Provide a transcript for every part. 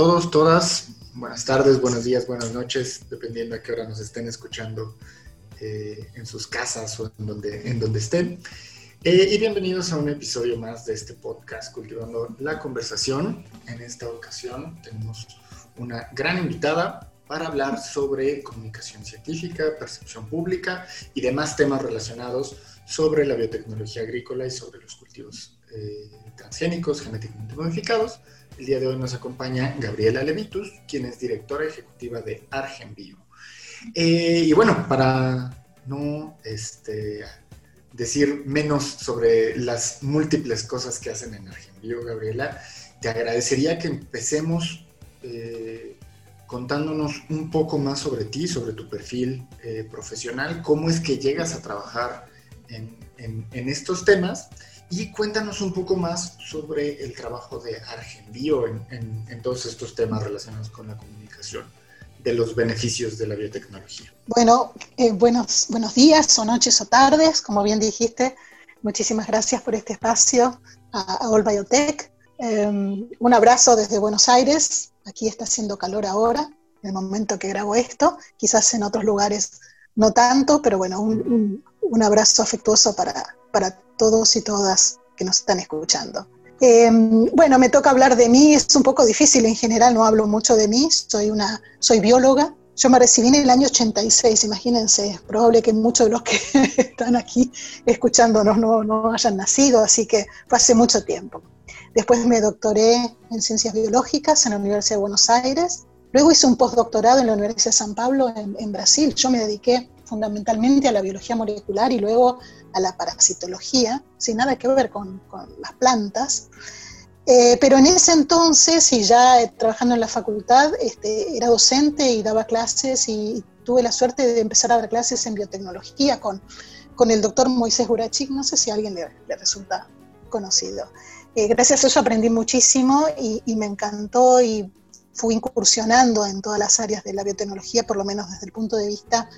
Todos, todas. Buenas tardes, buenos días, buenas noches, dependiendo a qué hora nos estén escuchando eh, en sus casas o en donde, en donde estén. Eh, y bienvenidos a un episodio más de este podcast, Cultivando la Conversación. En esta ocasión tenemos una gran invitada para hablar sobre comunicación científica, percepción pública y demás temas relacionados sobre la biotecnología agrícola y sobre los cultivos eh, transgénicos genéticamente modificados. El día de hoy nos acompaña Gabriela Levitus, quien es directora ejecutiva de Argenbio. Eh, y bueno, para no este, decir menos sobre las múltiples cosas que hacen en Argenbio, Gabriela, te agradecería que empecemos eh, contándonos un poco más sobre ti, sobre tu perfil eh, profesional, cómo es que llegas a trabajar en estos temas y cuéntanos un poco más sobre el trabajo de Argenbio en, en, todos estos temas relacionados con la comunicación, de los beneficios de la biotecnología. Bueno, eh, buenos, buenos días o noches o tardes, como bien dijiste. Muchísimas gracias por este espacio a, All Biotech. Em, un abrazo desde Buenos Aires. Aquí está haciendo calor ahora, en el momento que grabo esto. Quizás en otros lugares no tanto, pero bueno, un, un abrazo afectuoso para, para todos y todas que nos están escuchando. Em, bueno, me toca hablar de mí, es un poco difícil, en general no hablo mucho de mí, soy, una, soy bióloga, yo me recibí en el año 86, imagínense, es probable que muchos de los que están aquí escuchándonos no, no hayan nacido, así que fue hace mucho tiempo. Después me doctoré en ciencias biológicas en la Universidad de Buenos Aires, luego hice un postdoctorado en la Universidad de San Pablo en, Brasil, yo me dediqué fundamentalmente a la biología molecular y luego a la parasitología, sin nada que ver con, las plantas. Eh, pero en ese entonces, y ya trabajando en la facultad, este, era docente y daba clases y tuve la suerte de empezar a dar clases en biotecnología con, con el doctor Moisés Burachik, no sé si alguien le, resulta conocido. Eh, gracias a eso aprendí muchísimo y, y, me encantó y fui incursionando en todas las áreas de la biotecnología, por lo menos desde el punto de vista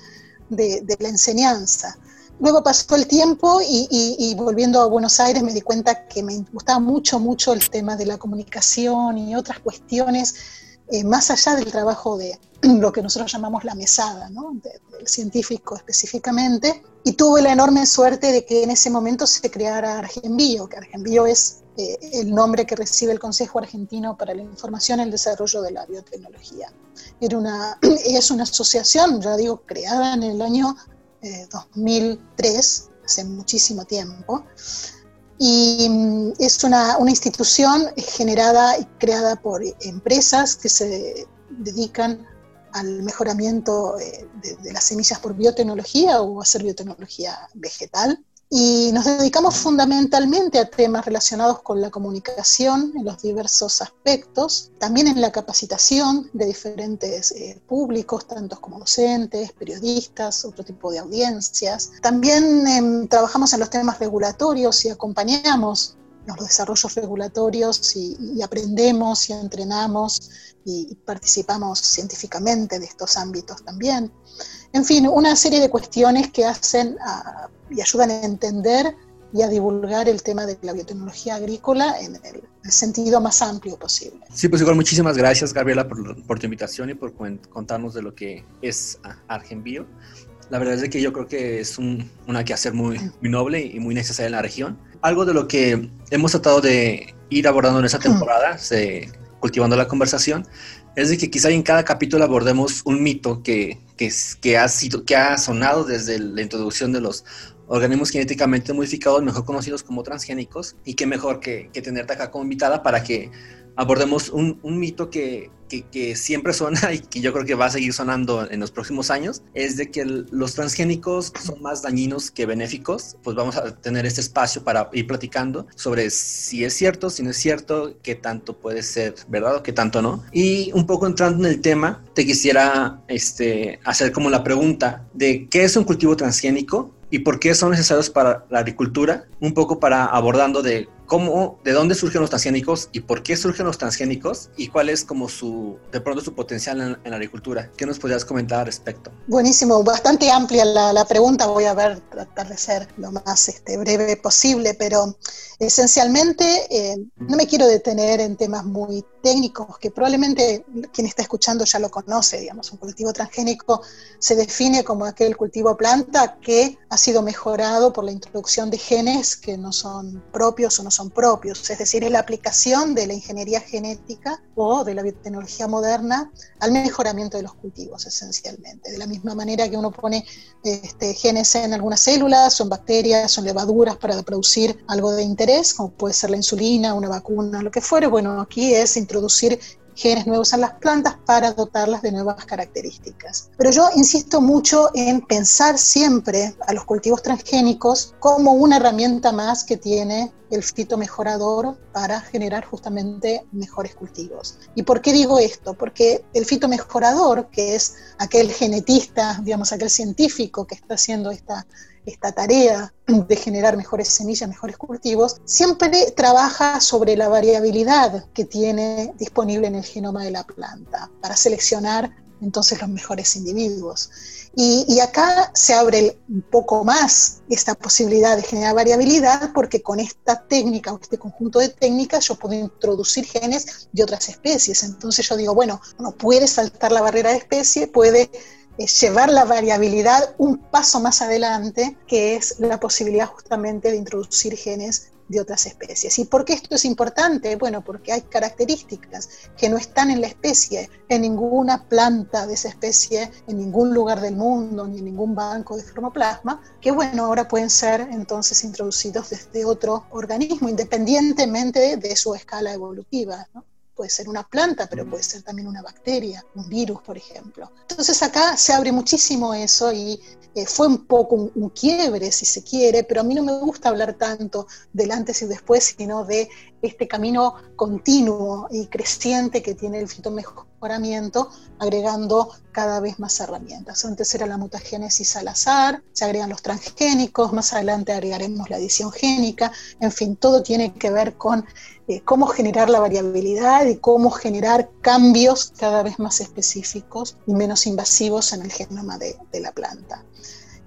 de, la enseñanza. Luego pasó el tiempo y, volviendo a Buenos Aires me di cuenta que me gustaba mucho, mucho el tema de la comunicación y otras cuestiones, eh, más allá del trabajo de lo que nosotros llamamos la mesada, ¿no? del científico específicamente. Y tuve la enorme suerte de que en ese momento se creara Argenbio, que Argenbio es eh, el nombre que recibe el Consejo Argentino para la Información y el Desarrollo de la Biotecnología. Era una, es una asociación, ya digo, creada en el año 2003, eh, hace muchísimo tiempo, y mm, es una, una, institución generada y creada por empresas que se dedican al mejoramiento eh, de, de, las semillas por biotecnología o hacer biotecnología vegetal y nos dedicamos fundamentalmente a temas relacionados con la comunicación en los diversos aspectos, también en la capacitación de diferentes eh, públicos, tanto como docentes, periodistas, otro tipo de audiencias. También em, trabajamos en los temas regulatorios y acompañamos los desarrollos regulatorios y, aprendemos y entrenamos y participamos científicamente de estos ámbitos también. En fin, una serie de cuestiones que hacen ah, y ayudan a entender y a divulgar el tema de la biotecnología agrícola en el, sentido más amplio posible. Sí, pues igual muchísimas gracias Gabriela por, tu invitación y por contarnos de lo que es Argenbio. La verdad es que yo creo que es un, una quehacer muy, muy noble y muy necesaria en la región. Algo de lo que hemos tratado de ir abordando en esta temporada, se, cultivando la conversación, es de que quizá en cada capítulo abordemos un mito que, que, ha, sido, que ha sonado desde la introducción de los organismos genéticamente modificados, mejor conocidos como transgénicos, y qué mejor que, que tenerte acá como invitada para que abordemos un, un mito que, que, siempre suena y que yo creo que va a seguir sonando en los próximos años, es de que los transgénicos son más dañinos que benéficos. Pues vamos a tener este espacio para ir platicando sobre si es cierto, si no es cierto, qué tanto puede ser verdad o qué tanto no. Y un poco entrando en el tema, te quisiera este, hacer como la pregunta de qué es un cultivo transgénico y por qué son necesarios para la agricultura, un poco para abordando de cómo, de dónde surgen los transgénicos y por qué surgen los transgénicos y cuál es como su, de pronto su potencial en, la agricultura. ¿Qué nos podrías comentar al respecto? Buenísimo, bastante amplia la, pregunta, voy a ver, tratar de ser lo más este, breve posible, pero esencialmente eh, no me quiero detener en temas muy técnicos que probablemente quien está escuchando ya lo conoce, digamos, un cultivo transgénico se define como aquel cultivo planta que ha sido mejorado por la introducción de genes que no son propios o no son propios, es decir, es la aplicación de la ingeniería genética o de la biotecnología moderna al mejoramiento de los cultivos esencialmente. De la misma manera que uno pone este, genes en algunas células en bacterias en levaduras para producir algo de interés, como puede ser la insulina, una vacuna, lo que fuere, bueno, aquí es introducir genes nuevos en las plantas para dotarlas de nuevas características. Pero yo insisto mucho en pensar siempre a los cultivos transgénicos como una herramienta más que tiene el fito mejorador para generar justamente mejores cultivos. ¿Y por qué digo esto? Porque el fito mejorador, que es aquel genetista, digamos, aquel científico que está haciendo esta esta tarea de generar mejores semillas, mejores cultivos, siempre trabaja sobre la variabilidad que tiene disponible en el genoma de la planta para seleccionar entonces los mejores individuos. Y, acá se abre un poco más esta posibilidad de generar variabilidad porque con esta técnica o este conjunto de técnicas yo puedo introducir genes de otras especies. Entonces yo digo, bueno, uno puede saltar la barrera de especie, puede llevar la variabilidad un paso más adelante, que es la posibilidad justamente de introducir genes de otras especies. ¿Y por qué esto es importante? Bueno, porque hay características que no están en la especie, en ninguna planta de esa especie, en ningún lugar del mundo, ni en ningún banco de formoplasma, que bueno, ahora pueden ser entonces introducidos desde otro organismo, independientemente de su escala evolutiva. Puede ser una planta, pero puede ser también una bacteria, un virus, por ejemplo. Entonces acá se abre muchísimo eso y eh, fue un poco un, quiebre, si se quiere, pero a mí no me gusta hablar tanto del antes y después, sino de este camino continuo y creciente que tiene el agregando cada vez más herramientas. Antes era la mutagénesis al azar, se agregan los transgénicos, más adelante agregaremos la adición génica, en fin, todo tiene que ver con eh, cómo generar la variabilidad y cómo generar cambios cada vez más específicos y menos invasivos en el genoma de, la planta.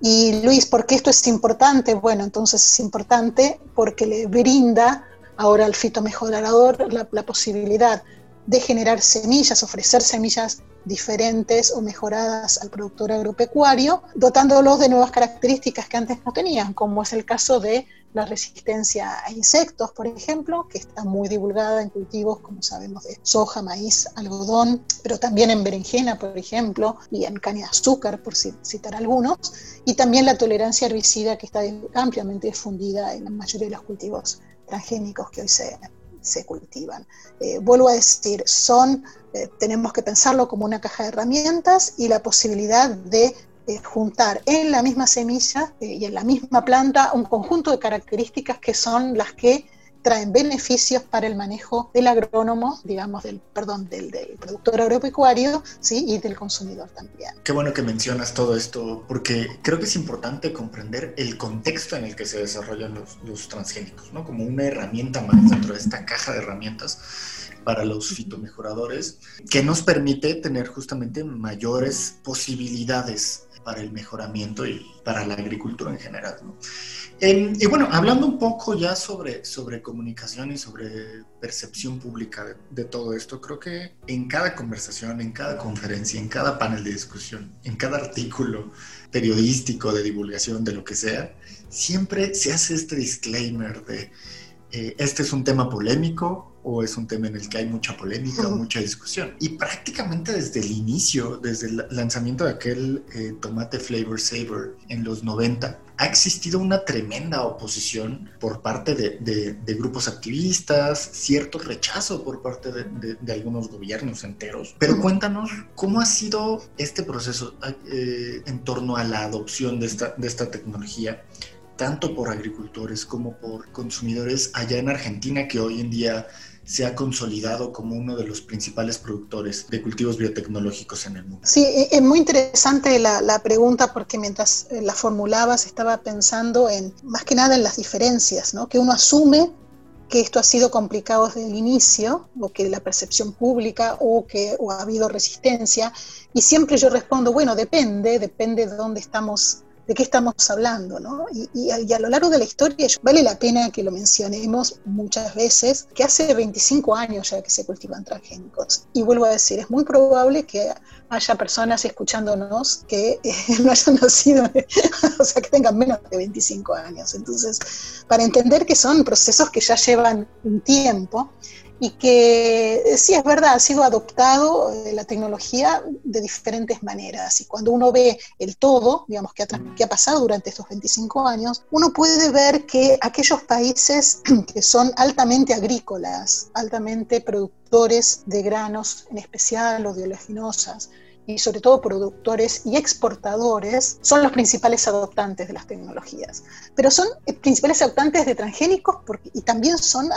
Y Luis, ¿por qué esto es importante? Bueno, entonces es importante porque le brinda ahora al fitomejorador la, la posibilidad de generar semillas, ofrecer semillas diferentes o mejoradas al productor agropecuario, dotándolos de nuevas características que antes no tenían, como es el caso de la resistencia a insectos, por ejemplo, que está muy divulgada en cultivos, como sabemos, de soja, maíz, algodón, pero también en berenjena, por ejemplo, y en caña de azúcar, por citar algunos, y también la tolerancia herbicida que está ampliamente difundida en la mayoría de los cultivos transgénicos que hoy se, se cultivan. Eh, vuelvo a decir, son, eh, tenemos que pensarlo como una caja de herramientas y la posibilidad de eh, juntar en la misma semilla y en la misma planta un conjunto de características que son las que traen beneficios para el manejo del agrónomo, digamos, del, perdón, del, productor agropecuario, ¿sí? Y del consumidor también. Qué bueno que mencionas todo esto, porque creo que es importante comprender el contexto en el que se desarrollan los, los transgénicos, ¿no? Como una herramienta más dentro de esta caja de herramientas para los fitomejoradores, que nos permite tener justamente mayores posibilidades para el mejoramiento y para la agricultura en general. ¿no? y bueno, hablando un poco ya sobre, sobre comunicación y sobre percepción pública de, de, todo esto, creo que en cada conversación, en cada conferencia, en cada panel de discusión, en cada artículo periodístico de divulgación, de lo que sea, siempre se hace este disclaimer de eh, este es un tema polémico o es un tema en el que hay mucha polémica o mucha discusión. Y prácticamente desde el inicio, desde el lanzamiento de aquel eh, tomate flavor saver en los 90, ha existido una tremenda oposición por parte de, grupos activistas, cierto rechazo por parte de, algunos gobiernos enteros. Pero cuéntanos cómo ha sido este proceso eh, en torno a la adopción de esta, de esta tecnología tanto por agricultores como por consumidores allá en Argentina, que hoy en día se ha consolidado como uno de los principales productores de cultivos biotecnológicos en el mundo. Sí, e, es muy interesante la, pregunta porque mientras eh, la formulabas estaba pensando en más que nada en las diferencias, ¿no? que uno asume que esto ha sido complicado desde el inicio, o que la percepción pública, o que ha habido resistencia. Y siempre yo respondo, bueno, depende, depende de dónde estamos de qué estamos hablando, ¿no? Y, a lo largo de la historia vale la pena que lo mencionemos muchas veces, que hace 25 años ya que se cultivan transgénicos. Y vuelvo a decir, es muy probable que haya personas escuchándonos que eh, no hayan nacido, o sea, que tengan menos de 25 años. Entonces, para entender que son procesos que ya llevan un tiempo, y que sí es verdad, ha sido adoptado eh, la tecnología de diferentes maneras. Y cuando uno ve el todo, digamos, que ha, que ha pasado durante estos 25 años, uno puede ver que aquellos países que son altamente agrícolas, altamente productores de granos en especial o de oleaginosas, y sobre todo productores y exportadores son los principales adoptantes de las tecnologías. Pero son eh, principales adoptantes de transgénicos y también son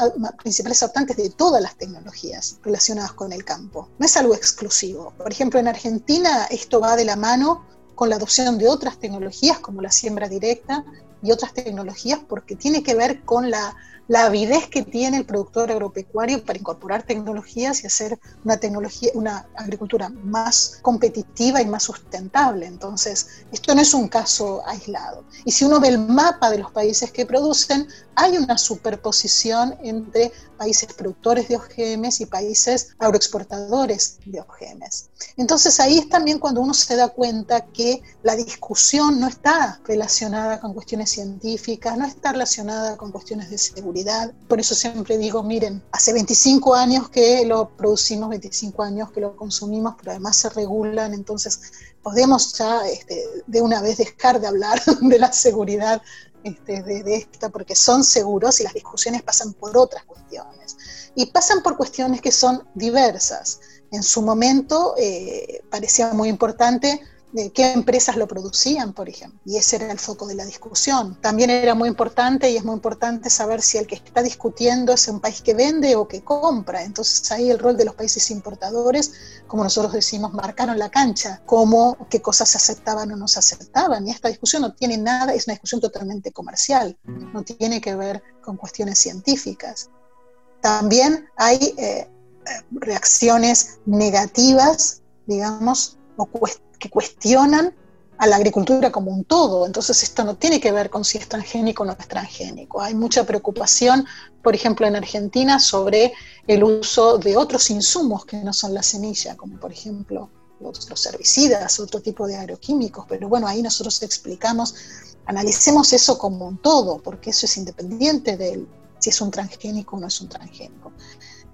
principales adoptantes de todas las tecnologías relacionadas con el campo. No es algo exclusivo. Por ejemplo, en Argentina esto va de la mano con la adopción de otras tecnologías como la siembra directa y otras tecnologías porque tiene que ver con la la avidez que tiene el productor agropecuario para incorporar tecnologías y hacer una tecnología, una agricultura más competitiva y más sustentable. Entonces, esto no es un caso aislado. Y si uno ve el mapa de los países que producen, hay una superposición entre países productores de OGMs y países agroexportadores de OGMs. Entonces ahí es también cuando uno se da cuenta que la discusión no está relacionada con cuestiones científicas, no está relacionada con cuestiones de seguridad. Por eso siempre digo, miren, hace 25 años que lo producimos, 25 años que lo consumimos, pero además se regulan, entonces podemos ya este, de una vez dejar de hablar de la seguridad este, de, esta, porque son seguros y las discusiones pasan por otras cuestiones. Y pasan por cuestiones que son diversas. En su momento eh, parecía muy importante de qué empresas lo producían, por ejemplo. Y ese era el foco de la discusión. También era muy importante y es muy importante saber si el que está discutiendo es un país que vende o que compra. Entonces ahí el rol de los países importadores, como nosotros decimos, marcaron la cancha, cómo, qué cosas se aceptaban o no se aceptaban. Y esta discusión no tiene nada, es una discusión totalmente comercial, no tiene que ver con cuestiones científicas. También hay eh, eh, reacciones negativas, digamos, o cuestiones que cuestionan a la agricultura como un todo. Entonces esto no tiene que ver con si es transgénico o no es transgénico. Hay mucha preocupación, por ejemplo, en Argentina sobre el uso de otros insumos que no son la semilla, como por ejemplo los, los herbicidas, otro tipo de agroquímicos. Pero bueno, ahí nosotros explicamos, analicemos eso como un todo, porque eso es independiente de si es un transgénico o no es un transgénico.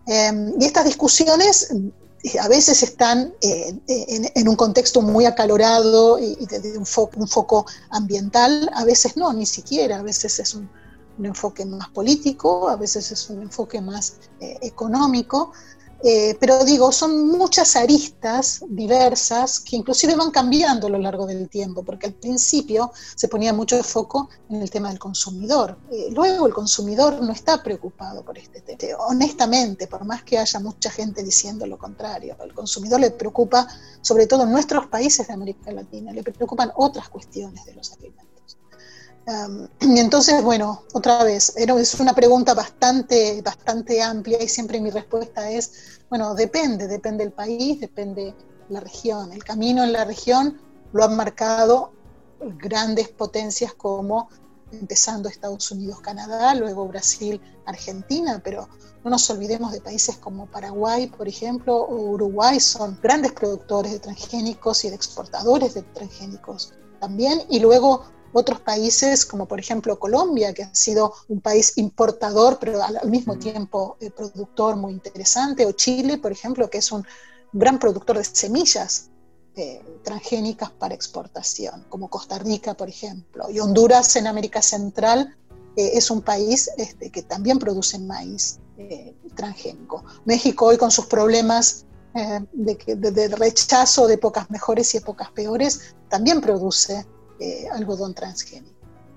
Em, y estas discusiones a veces están eh, en, un contexto muy acalorado y, desde un, foco ambiental, a veces no, ni siquiera, a veces es un, enfoque más político, a veces es un enfoque más eh, económico, eh, pero digo, son muchas aristas diversas que inclusive van cambiando a lo largo del tiempo, porque al principio se ponía mucho foco en el tema del consumidor. Eh, luego el consumidor no está preocupado por este tema. Honestamente, por más que haya mucha gente diciendo lo contrario, al consumidor le preocupa, sobre todo en nuestros países de América Latina, le preocupan otras cuestiones de los alimentos y entonces, bueno, otra vez, es una pregunta bastante, bastante amplia y siempre mi respuesta es, bueno, depende, depende del país, depende la región. El camino en la región lo han marcado grandes potencias como empezando Estados Unidos, Canadá, luego Brasil, Argentina, pero no nos olvidemos de países como Paraguay, por ejemplo, o Uruguay, son grandes productores de transgénicos y de exportadores de transgénicos también, y luego otros países, como por ejemplo Colombia, que ha sido un país importador, pero al, mismo tiempo eh, productor muy interesante, o Chile, por ejemplo, que es un gran productor de semillas eh, transgénicas para exportación, como Costa Rica, por ejemplo. Y Honduras en América Central eh, es un país este, que también produce maíz transgénico. México hoy con sus problemas de, de, rechazo de épocas mejores y épocas peores, también produce eh, algodón transgénico.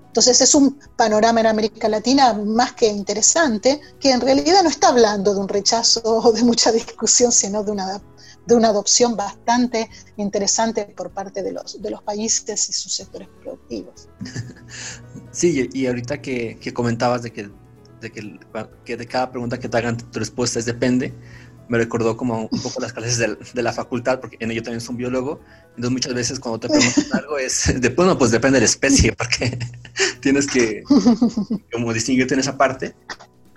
Entonces es un panorama en América Latina más que interesante, que en realidad no está hablando de un rechazo o de mucha discusión, sino de una, de una adopción bastante interesante por parte de los, de los países y sus sectores productivos. Sí, y ahorita que, comentabas de que de que, que, de cada pregunta que te hagan tu respuesta es depende, me recordó como un poco las clases de, de la facultad, porque en ello también soy un biólogo, entonces muchas veces cuando te preguntan algo es, de, bueno, pues depende de la especie, porque tienes que como distinguirte en esa parte.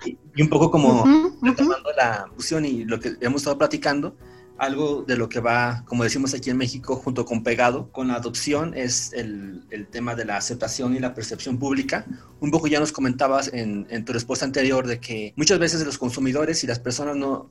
Y, un poco como retomando la fusión y lo que hemos estado platicando, algo de lo que va, como decimos aquí en México, junto con pegado, con la adopción es el, el tema de la aceptación y la percepción pública. Un poco ya nos comentabas en, tu respuesta anterior de que muchas veces los consumidores y las personas no,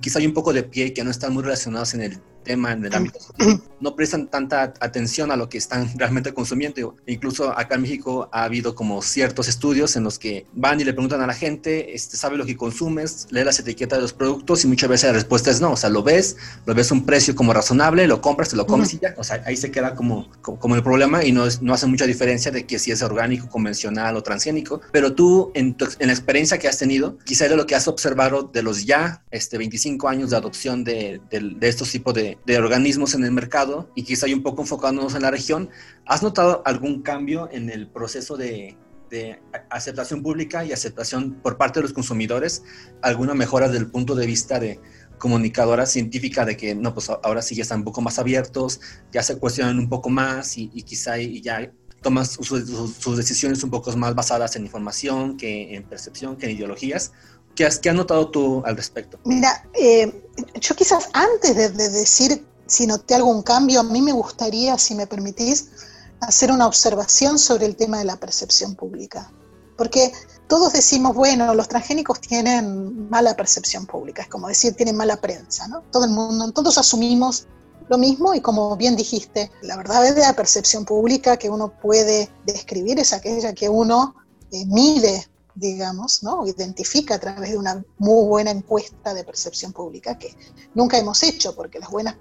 quizá hay un poco de pie que no están muy relacionados en el tema en el ámbito no prestan tanta atención a lo que están realmente consumiendo. Incluso acá en México ha habido como ciertos estudios en los que van y le preguntan a la gente, este, ¿sabe lo que consumes? Lee las etiquetas de los productos y muchas veces la respuesta es no, o sea, lo ves, lo ves un precio como razonable, lo compras, te lo comes y ya, o sea, ahí se queda como, como, el problema y no, no hace mucha diferencia de que si es orgánico, convencional o transgénico, pero tú en, en la experiencia que has tenido, quizá de lo que has observado de los ya este, 25 años de adopción de, de, de estos tipos de, de, organismos en el mercado y quizá hay un poco enfocándonos en la región, ¿has notado algún cambio en el proceso de, de aceptación pública y aceptación por parte de los consumidores? ¿Alguna mejora desde el punto de vista de comunicadora científica de que no, pues ahora sí ya están un poco más abiertos, ya se cuestionan un poco más y, quizá y ya sus, sus, decisiones un poco más basadas en información que en percepción, que en ideologías. ¿Qué has, qué has notado tú al respecto? Mira, eh, yo quizás antes de, de, decir si noté algún cambio, a mí me gustaría, si me permitís, hacer una observación sobre el tema de la percepción pública. Porque todos decimos, bueno, los transgénicos tienen mala percepción pública, es como decir, tienen mala prensa, ¿no? Todo el mundo, todos asumimos lo mismo y como bien dijiste, la verdadera percepción pública que uno puede describir es aquella que uno eh, mide digamos, ¿no? identifica a través de una muy buena encuesta de percepción pública que nunca hemos hecho, porque las buenas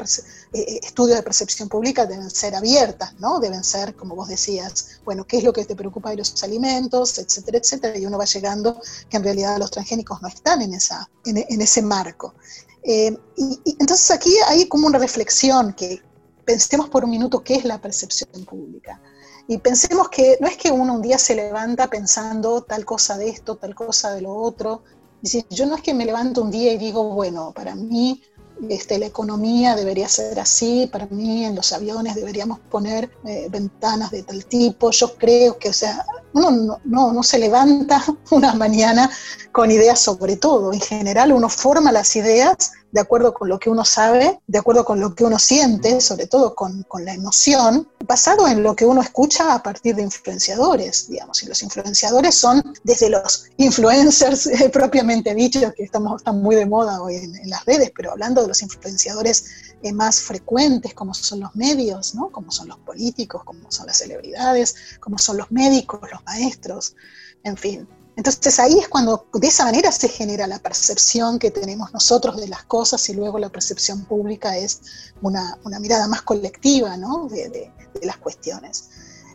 eh, estudios de percepción pública deben ser abiertas, ¿no? deben ser, como vos decías, bueno, ¿qué es lo que te preocupa de los alimentos, etcétera, etcétera? Y uno va llegando que en realidad los transgénicos no están en, esa, en, ese marco. Eh, y entonces aquí hay como una reflexión que pensemos por un minuto qué es la percepción pública. Y pensemos que no es que uno un día se levanta pensando tal cosa de esto, tal cosa de lo otro. Y yo no es que me levanto un día y digo, bueno, para mí este, la economía debería ser así, para mí en los aviones deberíamos poner eh, ventanas de tal tipo, yo creo que, o sea, uno no, no, no, se levanta una mañana con ideas sobre todo, en general uno forma las ideas de acuerdo con lo que uno sabe, de acuerdo con lo que uno siente, sobre todo con, con, la emoción, basado en lo que uno escucha a partir de influenciadores, digamos, y los influenciadores son desde los influencers eh, propiamente dichos, que estamos, están muy de moda hoy en, en las redes, pero hablando de los influenciadores eh, más frecuentes, como son los medios, ¿no? como son los políticos, como son las celebridades, como son los médicos, los maestros, en fin, entonces ahí es cuando de esa manera se genera la percepción que tenemos nosotros de las cosas y luego la percepción pública es una, mirada más colectiva ¿no? de, las cuestiones.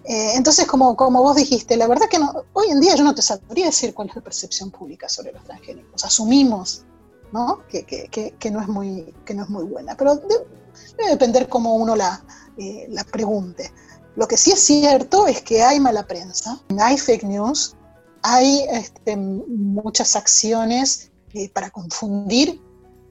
Eh, entonces, como, como vos dijiste, la verdad que hoy en día yo no te sabría decir cuál es la percepción pública sobre los transgénicos. Asumimos ¿no? Que, que, que, no es muy, que no es muy buena, pero de, debe depender cómo uno la, eh, la pregunte. Lo que sí es cierto es que hay mala prensa, hay fake news, hay este, muchas acciones eh, para confundir,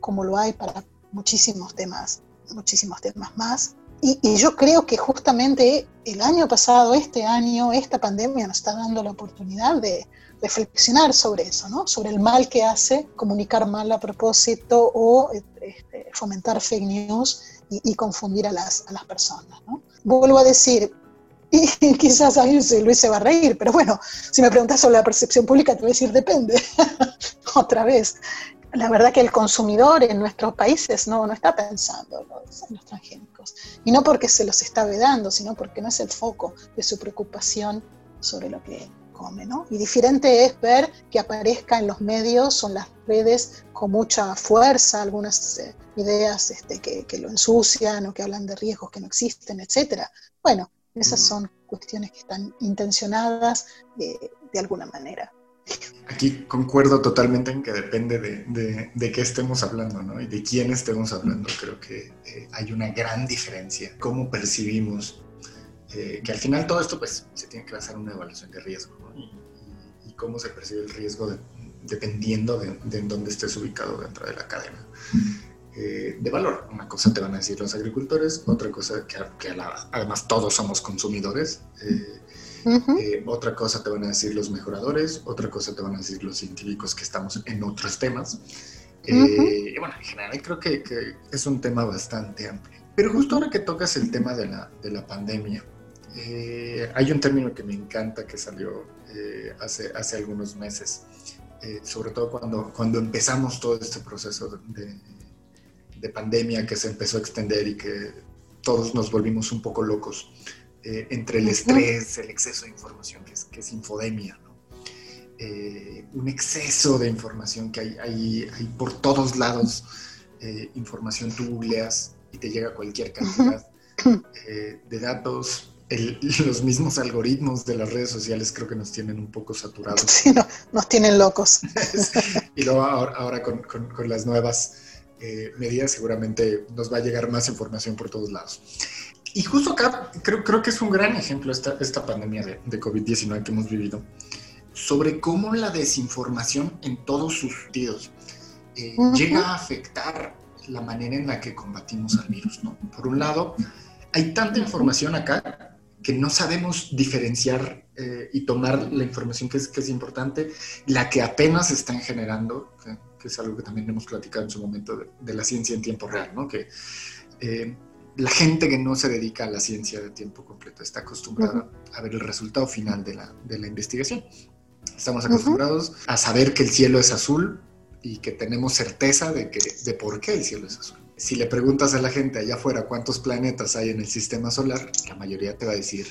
como lo hay para muchísimos temas, muchísimos temas más. Y, y, yo creo que justamente el año pasado, este año, esta pandemia nos está dando la oportunidad de reflexionar sobre eso, ¿no? sobre el mal que hace comunicar mal a propósito o este, fomentar fake news y, y confundir a las, a las personas. ¿no? Vuelvo a decir, y quizás a Luis, se va a reír, pero bueno, si me preguntas sobre la percepción pública, te voy a decir depende. Otra vez. La verdad que el consumidor en nuestros países no, no está pensando en los, transgénicos. Y no porque se los está vedando, sino porque no es el foco de su preocupación sobre lo que come, ¿no? Y diferente es ver que aparezca en los medios o en las redes con mucha fuerza algunas eh, ideas este, que, que, lo ensucian o que hablan de riesgos que no existen, etcétera. Bueno, esas son cuestiones que están intencionadas de, de alguna manera. Aquí concuerdo totalmente en que depende de, de, de, qué estemos hablando, ¿no? Y de quién estemos hablando. Creo que eh, hay una gran diferencia. Cómo percibimos eh, que al final todo esto, pues, se tiene que basar en una evaluación de riesgo, ¿no? Y, y, y cómo se percibe el riesgo de, dependiendo de, en dónde estés ubicado dentro de la cadena eh, de valor. Una cosa te van a decir los agricultores, otra cosa que, además todos somos consumidores. Eh, eh, otra cosa te van a decir los mejoradores, otra cosa te van a decir los científicos que estamos en otros temas. Y bueno, en general creo que, es un tema bastante amplio. Pero justo ahora que tocas el tema de la, de la pandemia, hay un término que me encanta que salió hace, hace algunos meses, sobre todo cuando, cuando empezamos todo este proceso de, de pandemia que se empezó a extender y que todos nos volvimos un poco locos eh, entre el estrés, el exceso de información, que es, que es infodemia, eh, un exceso de información que hay, hay, hay por todos lados, eh, información tú googleas y te llega cualquier cantidad de datos. los mismos algoritmos de las redes sociales creo que nos tienen un poco saturados. Sí, nos tienen locos. y luego ahora, con, con, con las nuevas eh, medidas, seguramente nos va a llegar más información por todos lados. Y justo acá creo, creo que es un gran ejemplo esta, esta pandemia de, de COVID-19 que hemos vivido, sobre cómo la desinformación en todos sus sentidos eh, llega a afectar la manera en la que combatimos al virus. ¿no? Por un lado, hay tanta información acá que no sabemos diferenciar eh, y tomar la información que es, que es importante, la que apenas están generando, que es algo que también hemos platicado en su momento de, la ciencia en tiempo real, ¿no? Que eh, la gente que no se dedica a la ciencia de tiempo completo está acostumbrada a ver el resultado final de la, de la investigación. Estamos acostumbrados a saber que el cielo es azul y que tenemos certeza de, que, de por qué el cielo es azul. Si le preguntas a la gente allá afuera cuántos planetas hay en el sistema solar, la mayoría te va a decir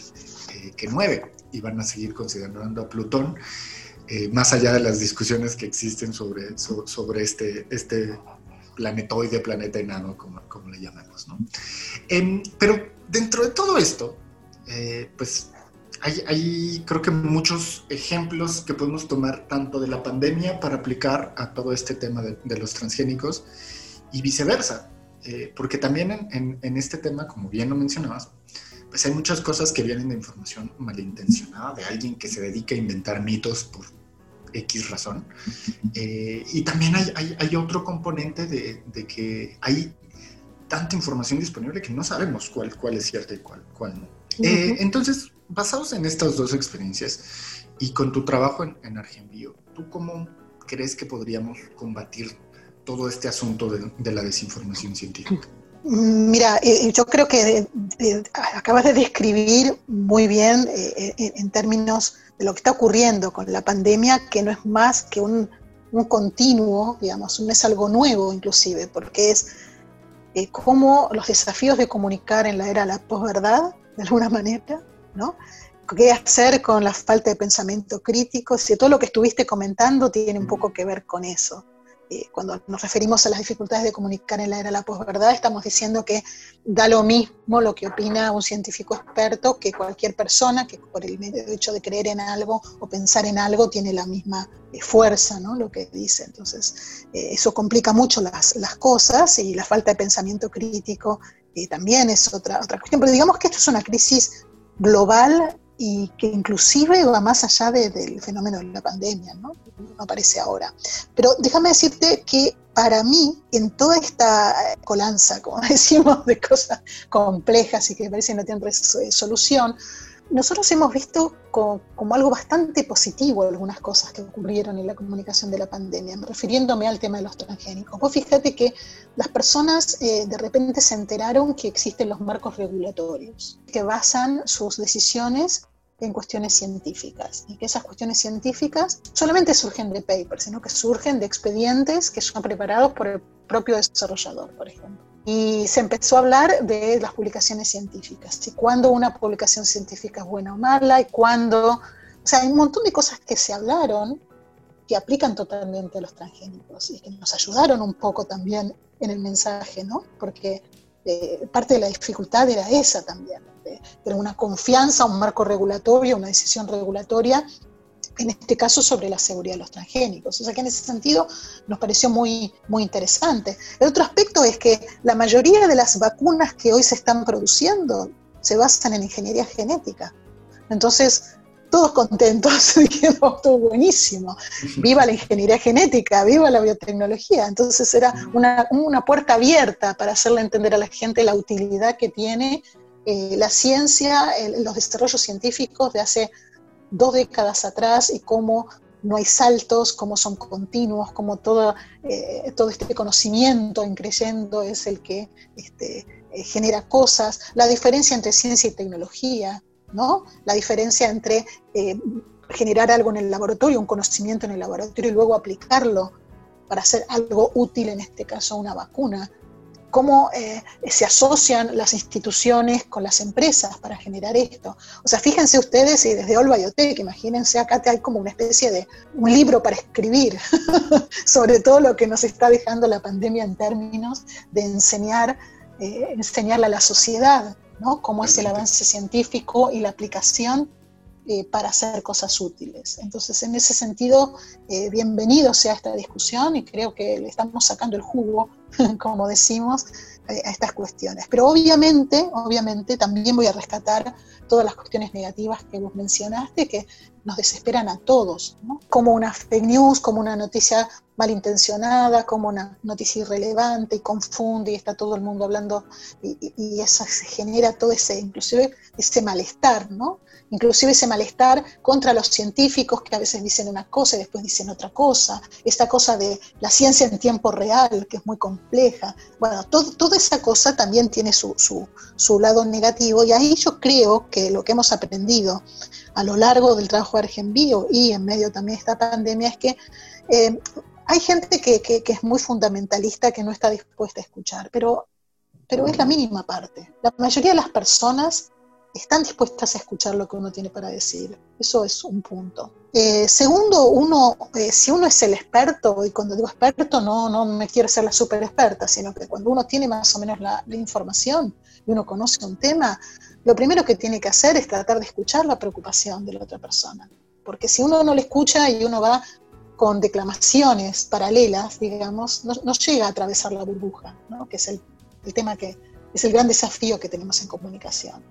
eh, que nueve y van a seguir considerando a Plutón eh, más allá de las discusiones que existen sobre, sobre este, este planetoide, planeta enano, como, como le llamamos. ¿no? Em, pero dentro de todo esto, eh, pues hay, hay, creo que muchos ejemplos que podemos tomar tanto de la pandemia para aplicar a todo este tema de, de los transgénicos y viceversa, eh, porque también en, en, este tema, como bien lo mencionabas, pues hay muchas cosas que vienen de información malintencionada, de alguien que se dedica a inventar mitos por X razón. Eh, y también hay, hay, otro componente de, de, que hay tanta información disponible que no sabemos cuál, cuál es cierta y cuál, cuál no. Eh, entonces, basados en estas dos experiencias y con tu trabajo en, en Argenbio, ¿tú cómo crees que podríamos combatir todo este asunto de, de la desinformación científica? Mira, eh, yo creo que acabas de describir muy bien eh, en términos de lo que está ocurriendo con la pandemia, que no es más que un, continuo, digamos, no es algo nuevo inclusive, porque es eh, como los desafíos de comunicar en la era de la posverdad, de alguna manera, ¿no? ¿Qué hacer con la falta de pensamiento crítico? Si todo lo que estuviste comentando tiene un poco que ver con eso. Eh, cuando nos referimos a las dificultades de comunicar en la era de la posverdad, estamos diciendo que da lo mismo lo que opina un científico experto que cualquier persona que por el hecho de creer en algo o pensar en algo tiene la misma eh, fuerza, ¿no? Lo que dice. Entonces, eh, eso complica mucho las, las, cosas y la falta de pensamiento crítico también es otra, otra cuestión. Pero digamos que esto es una crisis global y que inclusive va más allá del fenómeno de la pandemia, ¿no? No aparece ahora. Pero déjame decirte que para mí, en toda esta colanza, como decimos, de cosas complejas y que parece que no tienen solución, nosotros hemos visto como, algo bastante positivo algunas cosas que ocurrieron en la comunicación de la pandemia, refiriéndome al tema de los transgénicos. Vos fíjate que las personas eh, de repente se enteraron que existen los marcos regulatorios, que basan sus decisiones en cuestiones científicas y que esas cuestiones científicas solamente surgen de papers, sino que surgen de expedientes que son preparados por el propio desarrollador, por ejemplo y se empezó a hablar de las publicaciones científicas, y cuándo una publicación científica es buena o mala, y cuándo, o sea, hay un montón de cosas que se hablaron que aplican totalmente a los transgénicos y que nos ayudaron un poco también en el mensaje, ¿no? Porque eh, parte de la dificultad era esa también, de, de una confianza, un marco regulatorio, una decisión regulatoria en este caso sobre la seguridad de los transgénicos. O sea que en ese sentido nos pareció muy, muy interesante. El otro aspecto es que la mayoría de las vacunas que hoy se están produciendo se basan en ingeniería genética. Entonces, todos contentos, dijimos, todo buenísimo, viva la ingeniería genética, viva la biotecnología. Entonces era una, puerta abierta para hacerle entender a la gente la utilidad que tiene eh, la ciencia, los desarrollos científicos de hace dos décadas atrás y cómo no hay saltos, cómo son continuos, cómo todo, eh, todo este conocimiento en creyendo es el que este, eh, genera cosas, la diferencia entre ciencia y tecnología, la diferencia entre eh, generar algo en el laboratorio, un conocimiento en el laboratorio y luego aplicarlo para hacer algo útil, en este caso una vacuna. Cómo eh, se asocian las instituciones con las empresas para generar esto. O sea, fíjense ustedes, y desde All Biotech, imagínense, acá hay como una especie de un libro para escribir sobre todo lo que nos está dejando la pandemia en términos de enseñar, eh, enseñarle a la sociedad ¿no? Cómo es el avance científico y la aplicación eh, para hacer cosas útiles. Entonces, en ese sentido, eh, bienvenido sea esta discusión y creo que le estamos sacando el jugo, como decimos, eh, a estas cuestiones. Pero obviamente, obviamente, también voy a rescatar todas las cuestiones negativas que vos mencionaste, que nos desesperan a todos, como una fake news, como una noticia malintencionada, como una noticia irrelevante y confunde y está todo el mundo hablando y, y, eso se genera todo ese, inclusive ese malestar, ¿no? Inclusive ese malestar contra los científicos que a veces dicen una cosa y después dicen otra cosa, esta cosa de la ciencia en tiempo real, que es muy compleja. Bueno, todo, toda esa cosa también tiene su, su, su lado negativo y ahí yo creo que lo que hemos aprendido a lo largo del trabajo de y en medio también de esta pandemia es que eh, hay gente que, es muy fundamentalista, que no está dispuesta a escuchar, pero, pero es la mínima parte. La mayoría de las personas están dispuestas a escuchar lo que uno tiene para decir. Eso es un punto. Eh, segundo, uno, eh, si uno es el experto, y cuando digo experto no, no me quiero ser la super experta, sino que cuando uno tiene más o menos la, la información y uno conoce un tema, lo primero que tiene que hacer es tratar de escuchar la preocupación de la otra persona. Porque si uno no le escucha y uno va con declamaciones paralelas, digamos, no, llega a atravesar la burbuja, ¿no? que es el, el, tema que es el gran desafío que tenemos en comunicación.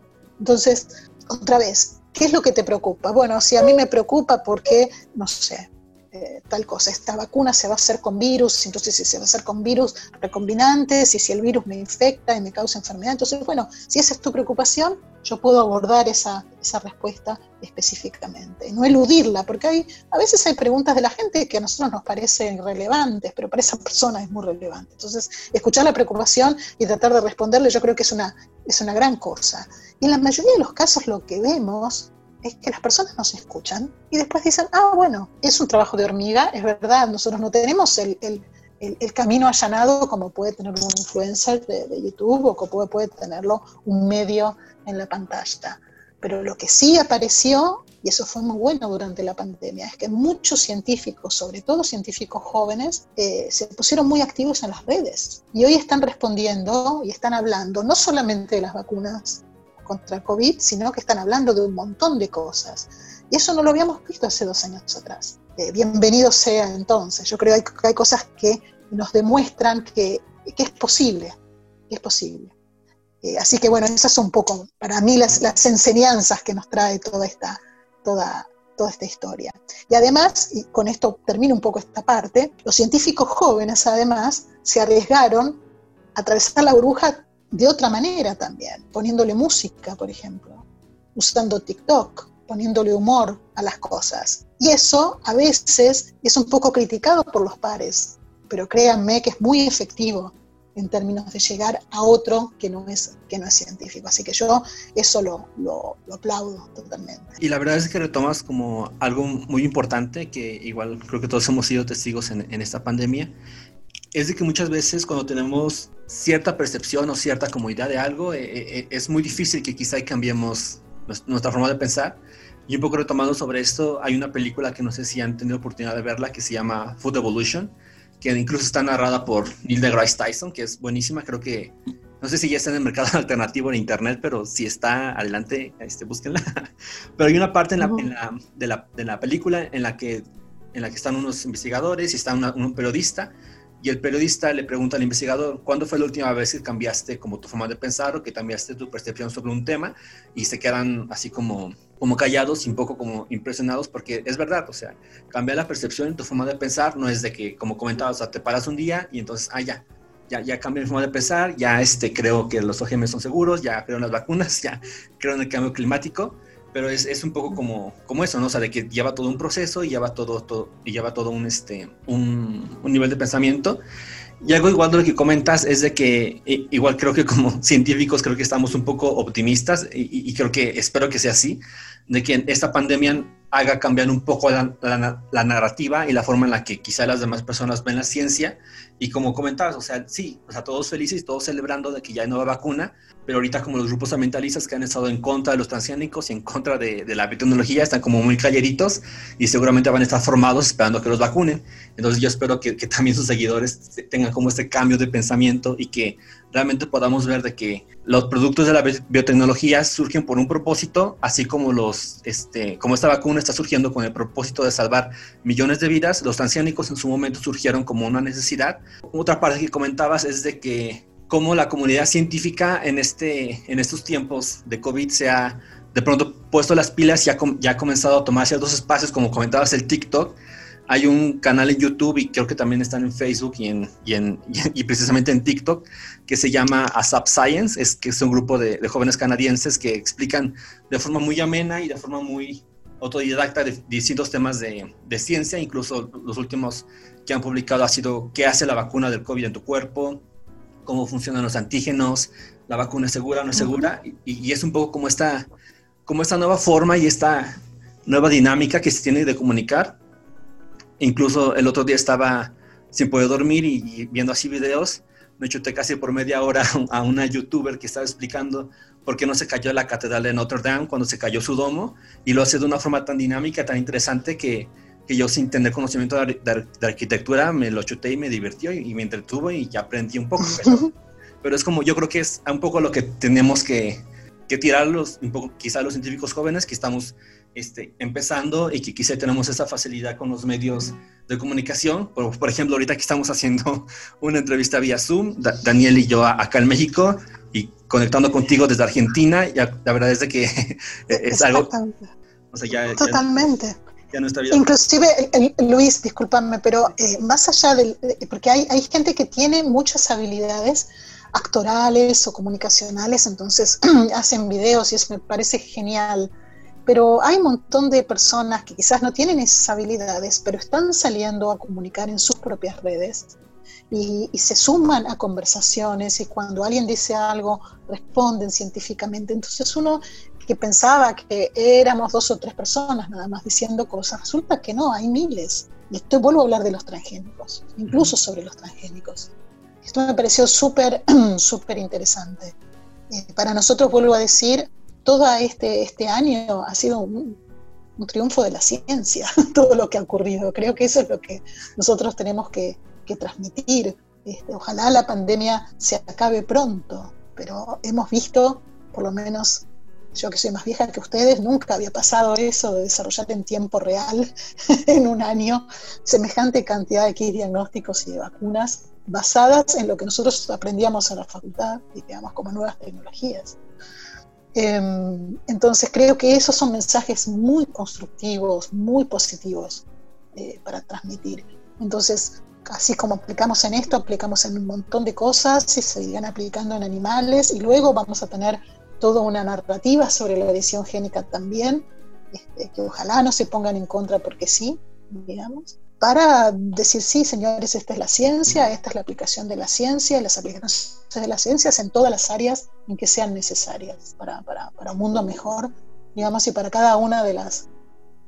Entonces, otra vez, ¿qué es lo que te preocupa? Bueno, si a mí me preocupa porque, no sé, eh, tal cosa, esta vacuna se va a hacer con virus, entonces si se va a hacer con virus recombinantes y si el virus me infecta y me causa enfermedad, entonces bueno, si esa es tu preocupación, yo puedo abordar esa, esa respuesta específicamente, no eludirla, porque hay, a veces hay preguntas de la gente que a nosotros nos parecen relevantes, pero para esa persona es muy relevante. Entonces, escuchar la preocupación y tratar de responderle, yo creo que es una, es una gran cosa. Y en la mayoría de los casos lo que vemos es que las personas nos escuchan y después dicen, ah, bueno, es un trabajo de hormiga, es verdad, nosotros no tenemos el, el, el, camino allanado como puede tener un influencer de, YouTube o como puede tenerlo un medio en la pantalla. Pero lo que sí apareció, y eso fue muy bueno durante la pandemia, es que muchos científicos, sobre todo científicos jóvenes, eh, se pusieron muy activos en las redes y hoy están respondiendo y están hablando no solamente de las vacunas contra el COVID, sino que están hablando de un montón de cosas. Y eso no lo habíamos visto hace dos años atrás. Eh, bienvenido sea entonces. Yo creo que hay, cosas que nos demuestran que, es posible, que es posible. Eh, así que bueno, esas son un poco para mí las, las enseñanzas que nos trae toda esta, toda, toda esta historia. Y además, y con esto termino un poco esta parte, los científicos jóvenes además se arriesgaron a atravesar la burbuja de otra manera también, poniéndole música, por ejemplo, usando TikTok, poniéndole humor a las cosas. Y eso a veces es un poco criticado por los pares, pero créanme que es muy efectivo en términos de llegar a otro que no es, que no es científico. Así que yo eso lo, lo, aplaudo totalmente. Y la verdad es que retomas como algo muy importante, que igual creo que todos hemos sido testigos en, en esta pandemia, es de que muchas veces cuando tenemos cierta percepción o cierta comodidad de algo, eh, eh, eh, es muy difícil que quizá cambiemos nuestra forma de pensar. Y un poco retomando sobre esto, hay una película que no sé si han tenido oportunidad de verla que se llama Food Evolution, que incluso está narrada por Neil deGrasse Tyson, que es buenísima. Creo que, no sé si ya está en el mercado alternativo en internet, pero si está, adelante, este, búsquenla. pero hay una parte de, la, película en la que, en la que están unos investigadores y está un periodista y el periodista le pregunta al investigador, ¿cuándo fue la última vez que cambiaste como tu forma de pensar o que cambiaste tu percepción sobre un tema? Y se quedan así como, como callados y un poco como impresionados porque es verdad, o sea, cambiar la percepción tu forma de pensar no es de que, como comentabas, o sea, te paras un día y entonces, ah, ya, ya, ya cambié mi forma de pensar, ya este, creo que los OGM son seguros, ya creo en las vacunas, ya creo en el cambio climático pero es, es, un poco como, como eso, ¿no? O sea, de que lleva todo un proceso y lleva todo, todo, y lleva todo un, este, un, un nivel de pensamiento. Y algo igual de lo que comentas es de que igual creo que como científicos creo que estamos un poco optimistas y, y creo que espero que sea así, de que esta pandemia haga cambiar un poco la, narrativa y la forma en la que quizá las demás personas ven la ciencia. Y como comentabas, o sea, sí, o sea, todos felices, todos celebrando de que ya hay nueva vacuna, pero ahorita como los grupos ambientalistas que han estado en contra de los transgénicos y en contra de, de la biotecnología están como muy calleritos y seguramente van a estar formados esperando que los vacunen. Entonces yo espero que, que también sus seguidores tengan como este cambio de pensamiento y que realmente podamos ver de que los productos de la biotecnología surgen por un propósito, así como los, este, como esta vacuna está surgiendo con el propósito de salvar millones de vidas, los transgénicos en su momento surgieron como una necesidad. Otra parte que comentabas es de que cómo la comunidad científica en, este, en estos tiempos de COVID se ha de pronto puesto las pilas y ha, ya ha comenzado a tomar ciertos espacios, como comentabas el TikTok. Hay un canal en YouTube y creo que también están en Facebook y, en, y, en, y precisamente en TikTok que se llama ASAP Science, es que es un grupo de, de, jóvenes canadienses que explican de forma muy amena y de forma muy autodidacta de distintos temas de, de ciencia, incluso los últimos que han publicado ha sido qué hace la vacuna del COVID en tu cuerpo, cómo funcionan los antígenos, la vacuna es segura o no es segura, y, y, es un poco como esta, como esta nueva forma y esta nueva dinámica que se tiene de comunicar. Incluso el otro día estaba sin poder dormir y, y viendo así videos, me chuté casi por media hora a una youtuber que estaba explicando por qué no se cayó la catedral de Notre Dame cuando se cayó su domo, y lo hace de una forma tan dinámica, tan interesante que que yo sin tener conocimiento de, de, de, arquitectura me lo chuté y me divirtió y, y, me entretuvo y ya aprendí un poco. Pero, pero, es como yo creo que es un poco lo que tenemos que, que tirar los, un poco, quizá los científicos jóvenes que estamos este, empezando y que quizá tenemos esa facilidad con los medios de comunicación. Por, por ejemplo, ahorita que estamos haciendo una entrevista vía Zoom, da, Daniel y yo acá en México y conectando contigo desde Argentina, ya, la verdad es de que es algo... O sea, ya, Totalmente. Ya, Inclusive, Luis, discúlpame, pero eh, más allá del, porque hay, hay gente que tiene muchas habilidades actorales o comunicacionales, entonces hacen videos y eso me parece genial, pero hay un montón de personas que quizás no tienen esas habilidades, pero están saliendo a comunicar en sus propias redes y, y, se suman a conversaciones y cuando alguien dice algo responden científicamente. Entonces uno que pensaba que éramos dos o tres personas nada más diciendo cosas, resulta que no, hay miles. Y esto vuelvo a hablar de los transgénicos, incluso sobre los transgénicos. Esto me pareció súper, súper interesante. Eh, para nosotros, vuelvo a decir, todo este, este año ha sido un, un, triunfo de la ciencia, todo lo que ha ocurrido. Creo que eso es lo que nosotros tenemos que, que transmitir. Este, ojalá la pandemia se acabe pronto, pero hemos visto, por lo menos yo que soy más vieja que ustedes, nunca había pasado eso de desarrollar en tiempo real, en un año, semejante cantidad de kits diagnósticos y de vacunas basadas en lo que nosotros aprendíamos en la facultad, digamos, como nuevas tecnologías. Eh, entonces creo que esos son mensajes muy constructivos, muy positivos eh, para transmitir. Entonces, así como aplicamos en esto, aplicamos en un montón de cosas y se irán aplicando en animales y luego vamos a tener toda una narrativa sobre la edición génica también, este, que ojalá no se pongan en contra porque sí, digamos, para decir sí, señores, esta es la ciencia, esta es la aplicación de la ciencia, las aplicaciones de las ciencias en todas las áreas en que sean necesarias para, para, para un mundo mejor, digamos, y para cada una de las,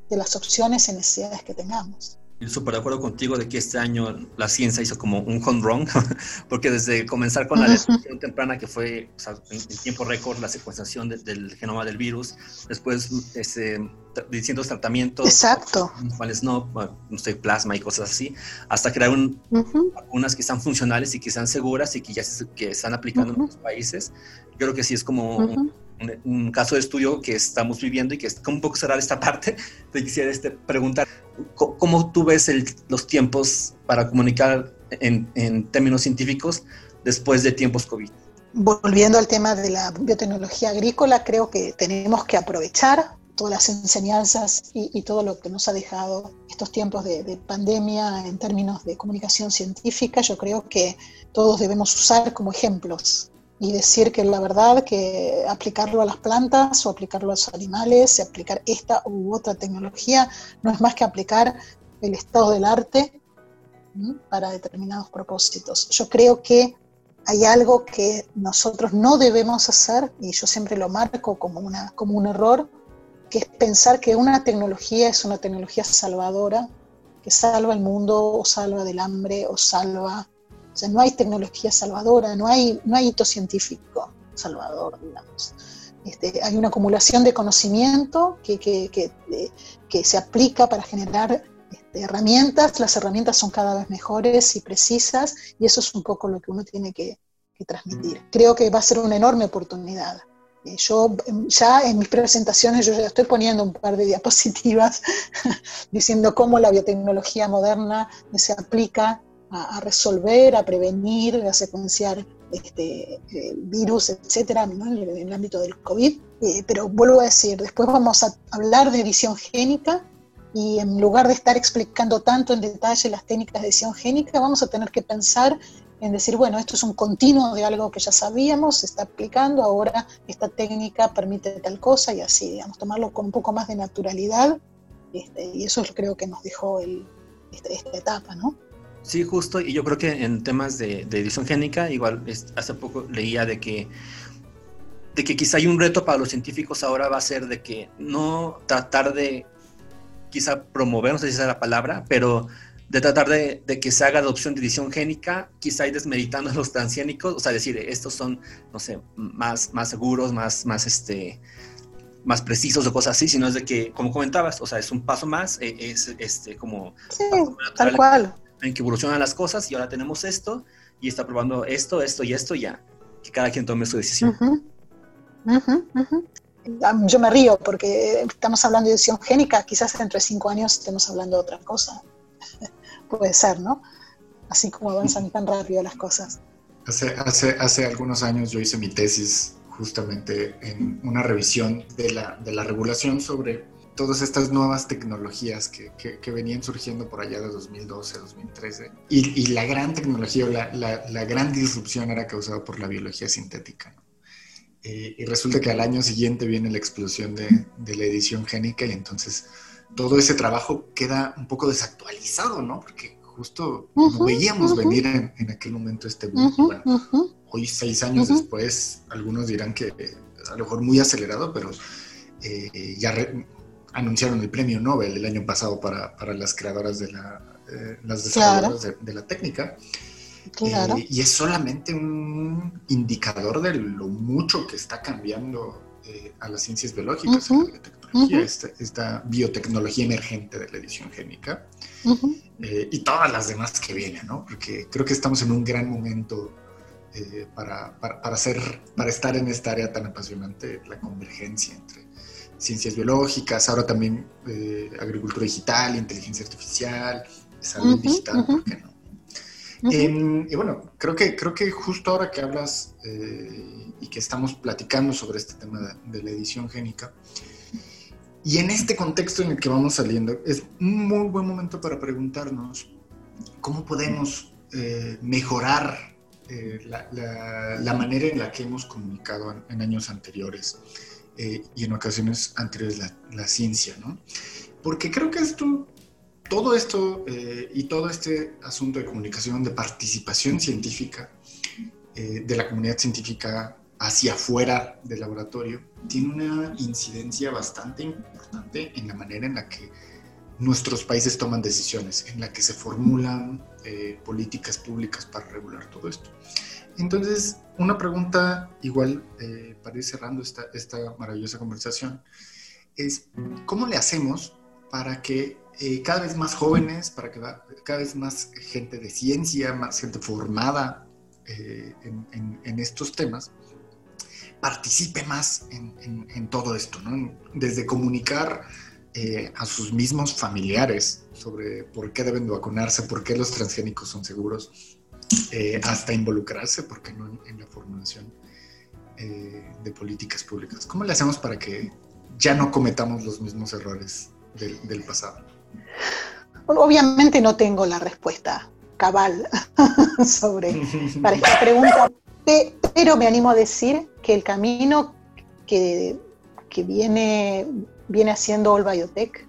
de las opciones y necesidades que tengamos súper de acuerdo contigo de que este año la ciencia hizo como un home run, porque desde comenzar con la detección temprana, que fue o sea, en, tiempo récord la secuenciación de, del genoma del virus, después este, distintos tratamientos, Exacto. cuáles no, no sé, plasma y cosas así, hasta crear un, uh -huh. vacunas que están funcionales y que sean seguras y que ya se, que están aplicando uh -huh. en otros países. Yo creo que sí es como... Uh -huh. un, un, un, caso de estudio que estamos viviendo y que es como un poco cerrar esta parte, te quisiera este, preguntar, ¿cómo tú ves el, los tiempos para comunicar en, en términos científicos después de tiempos COVID. Volviendo al tema de la biotecnología agrícola, creo que tenemos que aprovechar todas las enseñanzas y, todo lo que nos ha dejado estos tiempos de, pandemia en términos de comunicación científica, yo creo que todos debemos usar como ejemplos y decir que la verdad que aplicarlo a las plantas o aplicarlo a los animales, aplicar esta u otra tecnología, no es más que aplicar el estado del arte para determinados propósitos. Yo creo que hay algo que nosotros no debemos hacer, y yo siempre lo marco como, una, como un error, que es pensar que una tecnología es una tecnología salvadora, que salva el mundo o salva del hambre o salva... O sea, no hay tecnología salvadora, no hay, no hay hito científico salvador, digamos. Este, hay una acumulación de conocimiento que, que, que, que se aplica para generar este, herramientas, las herramientas son cada vez mejores y precisas y eso es un poco lo que uno tiene que, que transmitir. Creo que va a ser una enorme oportunidad eh, yo em, ya en mis presentaciones yo ya estoy poniendo un par de diapositivas diciendo cómo la biotecnología moderna se aplica a, resolver, a prevenir, a secuenciar este, eh, virus, etcétera, en, el, ámbito del COVID. Eh, pero vuelvo a decir, después vamos a hablar de edición génica y en lugar de estar explicando tanto en detalle las técnicas de edición génica, vamos a tener que pensar en decir, bueno, esto es un continuo de algo que ya sabíamos, se está aplicando, ahora esta técnica permite tal cosa y así, digamos, tomarlo con un poco más de naturalidad. Este, y eso es creo que nos dejó el, este, esta etapa, ¿no? Sí, justo, y yo creo que en temas de, edición génica, igual hace poco leía de que de que quizá hay un reto para los científicos ahora va a ser de que no tratar de quizá promover, no sé si esa es la palabra, pero de tratar de, que se haga adopción de edición génica, quizá ir desmeditando a los transgénicos, o sea, decir, estos son, no sé, más, más seguros, más, más, este, más precisos o cosas así, sino es de que, como comentabas, o sea, es un paso más, e, es este, como... Sí, tal cual. En que evolucionan las cosas y ahora tenemos esto y está probando esto, esto y esto ya, que cada quien tome su decisión. Yo me río porque estamos hablando de edición génica, quizás entre cinco años estemos hablando de otra cosa. puede ser, ¿no? Así como avanzan tan rápido las cosas. Hace, hace, hace algunos años yo hice mi tesis justamente en una revisión de la, de la regulación sobre todas estas nuevas tecnologías que, que, venían surgiendo por allá de 2012, 2013. Y, y la gran tecnología, la, la, la, gran disrupción era causada por la biología sintética. Eh, y resulta que al año siguiente viene la explosión de, de la edición génica y entonces todo ese trabajo queda un poco desactualizado, ¿no? Porque justo veíamos venir en, aquel momento este boom. Hoy, seis años después, algunos dirán que a lo mejor muy acelerado, pero eh, ya anunciaron el premio Nobel el año pasado para, las creadoras de la, eh, las desarrolladoras de, la técnica. Claro. Eh, y es solamente un indicador de lo mucho que está cambiando a las ciencias biológicas, esta, biotecnología emergente de la edición génica eh, y todas las demás que vienen, ¿no? Porque creo que estamos en un gran momento eh, para, para, para, hacer, para estar en esta área tan apasionante, la convergencia entre ciencias biológicas, ahora también eh, agricultura digital, inteligencia artificial, salud digital, ¿por qué no? Em, y bueno, creo que, creo que justo ahora que hablas y que estamos platicando sobre este tema de la edición génica, y en este contexto en el que vamos saliendo, es un muy buen momento para preguntarnos cómo podemos eh, mejorar eh, la, manera en la que hemos comunicado en, años anteriores eh, y en ocasiones anteriores la, ciencia, ¿no? Porque creo que esto, todo esto y todo este asunto de comunicación, de participación científica de la comunidad científica hacia afuera del laboratorio, tiene una incidencia bastante importante en la manera en la que nuestros países toman decisiones, en la que se formulan eh, políticas públicas para regular todo esto. Entonces, una pregunta igual eh, para ir cerrando esta, esta maravillosa conversación es, ¿cómo le hacemos para que eh, cada vez más jóvenes, para que cada vez más gente de ciencia, más gente formada en estos temas, participe más en, todo esto, ¿no? Desde comunicar eh, a sus mismos familiares sobre por qué deben vacunarse, por qué los transgénicos son seguros, eh, hasta involucrarse, ¿por qué no en, la formulación eh, de políticas públicas? ¿Cómo le hacemos para que ya no cometamos los mismos errores del, pasado? Obviamente no tengo la respuesta cabal sobre para esta pregunta, pero me animo a decir que el camino que, viene, viene haciendo All Biotech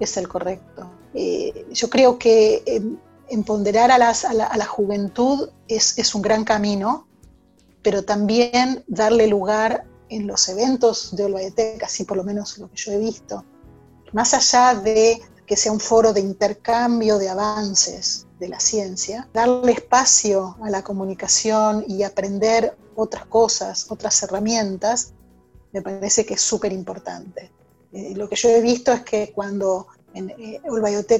es el correcto. Eh, yo creo que empoderar a, la, juventud es, un gran camino, pero también darle lugar en los eventos de Biotech, así por lo menos lo que yo he visto, más allá de que sea un foro de intercambio de avances de la ciencia, darle espacio a la comunicación y aprender otras cosas, otras herramientas, me parece que es súper importante. Eh, lo que yo he visto es que cuando en, eh,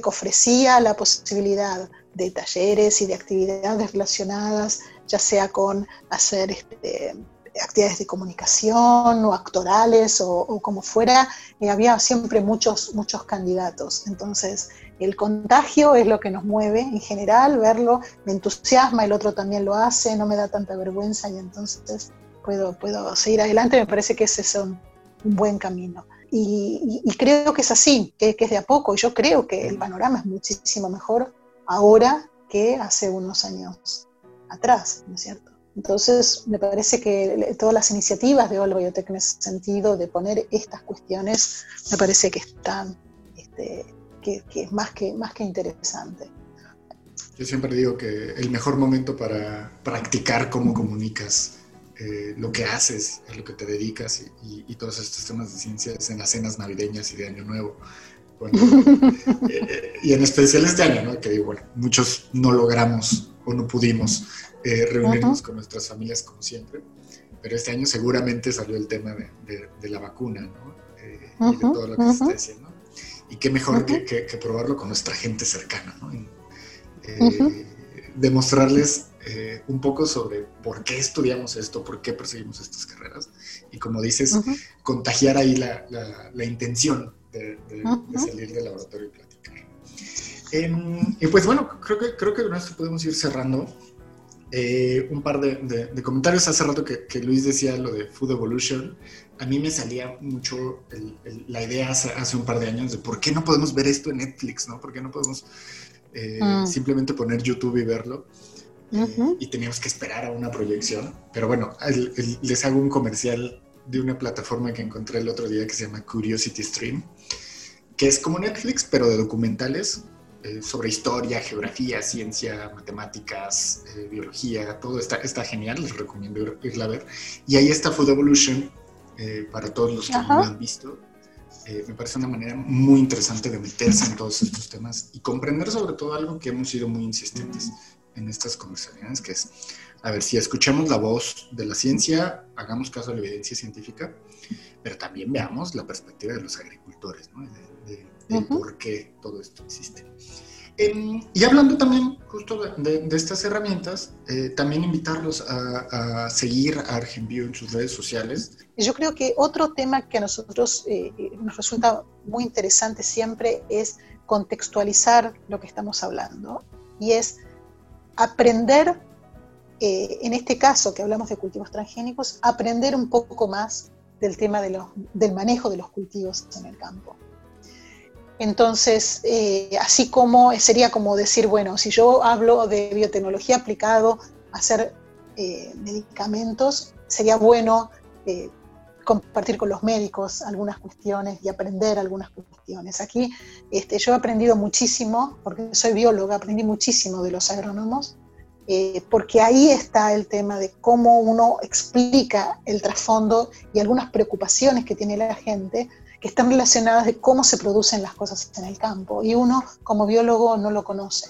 ofrecía la posibilidad de talleres y de actividades relacionadas, ya sea con hacer este, actividades de comunicación o actorales o, como fuera, eh, había siempre muchos, muchos candidatos. Entonces, el contagio es lo que nos mueve en general, verlo, me entusiasma, el otro también lo hace, no me da tanta vergüenza y entonces puedo, puedo seguir adelante, me parece que ese es un, buen camino. Y, creo que es así, que, es de a poco. Yo creo que el panorama es muchísimo mejor ahora que hace unos años atrás, ¿no es cierto? Entonces, me parece que todas las iniciativas de All Biotech en ese sentido, de poner estas cuestiones, me parece que están, este, que, es más que, más que interesante. Yo siempre digo que el mejor momento para practicar cómo comunicas eh, lo que haces, a lo que te dedicas y, todos estos temas de ciencias en las cenas navideñas y de Año Nuevo. Eh, y en especial este año, ¿no? que bueno, muchos no logramos o no pudimos eh, reunirnos con nuestras familias como siempre, pero este año seguramente salió el tema de, la vacuna ¿no? y de todo lo que se está diciendo. Y qué mejor que, que, probarlo con nuestra gente cercana, ¿no? demostrarles eh, un poco sobre por qué estudiamos esto, por qué perseguimos estas carreras. Y como dices, contagiar ahí la, la, intención de, salir del laboratorio y platicar. Em, y pues bueno, creo que, creo que con esto podemos ir cerrando. Eh, un par de, comentarios hace rato que, que, Luis decía lo de Food Evolution. A mí me salía mucho la idea hace, hace, un par de años de por qué no podemos ver esto en Netflix, ¿no? ¿Por qué no podemos eh, mm. simplemente poner YouTube y verlo? Y teníamos que esperar a una proyección. Pero bueno, les hago un comercial de una plataforma que encontré el otro día que se llama Curiosity Stream, que es como Netflix, pero de documentales eh, sobre historia, geografía, ciencia, matemáticas, eh, biología, todo está, está genial, les recomiendo irla a ver. Y ahí está Food Evolution, eh, para todos los que no lo han visto. me parece una manera muy interesante de meterse en todos estos temas y comprender sobre todo algo que hemos sido muy insistentes, en estas conversaciones, que es, a ver, si escuchamos la voz de la ciencia, hagamos caso a la evidencia científica, pero también veamos la perspectiva de los agricultores, ¿no? De, por qué todo esto existe. Em, y hablando también justo de, estas herramientas, eh, también invitarlos a, seguir a Argenbio en sus redes sociales. Yo creo que otro tema que a nosotros eh, eh, nos resulta muy interesante siempre es contextualizar lo que estamos hablando y es aprender, eh, en este caso que hablamos de cultivos transgénicos, aprender un poco más del tema del manejo de los cultivos en el campo. Entonces, eh, así como sería como decir, bueno, si yo hablo de biotecnología aplicado a hacer eh, medicamentos, sería bueno compartir con los médicos algunas cuestiones y aprender algunas cuestiones. Aquí este, yo he aprendido muchísimo, porque soy bióloga, aprendí muchísimo de los agrónomos, eh, porque ahí está el tema de cómo uno explica el trasfondo y algunas preocupaciones que tiene la gente que están relacionadas de cómo se producen las cosas en el campo y uno como biólogo no lo conoce.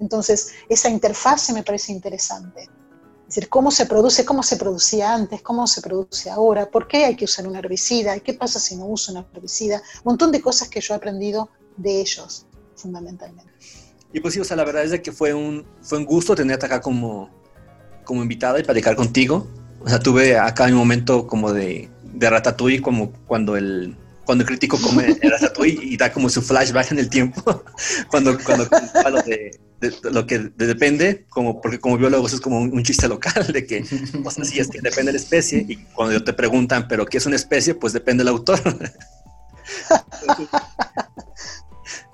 Entonces, esa interfase me parece interesante. Es decir, cómo se produce, cómo se producía antes, cómo se produce ahora, por qué hay que usar un herbicida, qué pasa si no uso un herbicida, un montón de cosas que yo he aprendido de ellos, fundamentalmente. Y pues sí, o sea, la verdad es que fue un, fue un gusto tenerte acá como, como invitada y platicar contigo. O sea, tuve acá un momento como de, de ratatouille, como cuando el, cuando el crítico come el ratatouille y da como su flashback en el tiempo, cuando, cuando lo de, lo que depende, como, porque como biólogo es como un, chiste local de que, o sea, sí, es que depende de la especie y cuando te preguntan, pero ¿qué es una especie? Pues depende del autor.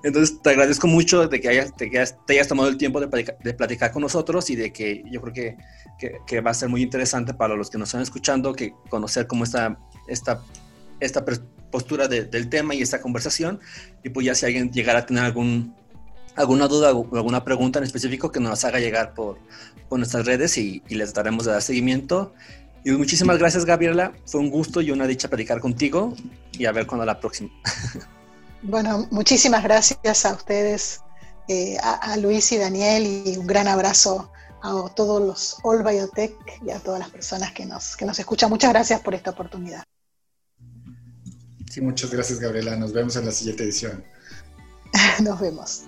Entonces, te agradezco mucho de que hayas, te, hayas tomado el tiempo de, platicar con nosotros y de que yo creo que, que, va a ser muy interesante para los que nos están escuchando, que conocer cómo está esta, esta postura del tema y esta conversación. Y pues ya si alguien llegara a tener algún, alguna duda o alguna pregunta en específico, que nos haga llegar por, por nuestras redes y, y, les daremos de dar seguimiento. Y muchísimas gracias, Gabriela. Fue un gusto y una dicha platicar contigo y a ver cuándo la próxima. Bueno, muchísimas gracias a ustedes, eh, a, Luis y Daniel, y un gran abrazo a todos los All Biotech y a todas las personas que nos, que nos escuchan. Muchas gracias por esta oportunidad. Sí, muchas gracias, Gabriela. Nos vemos en la siguiente edición. nos vemos.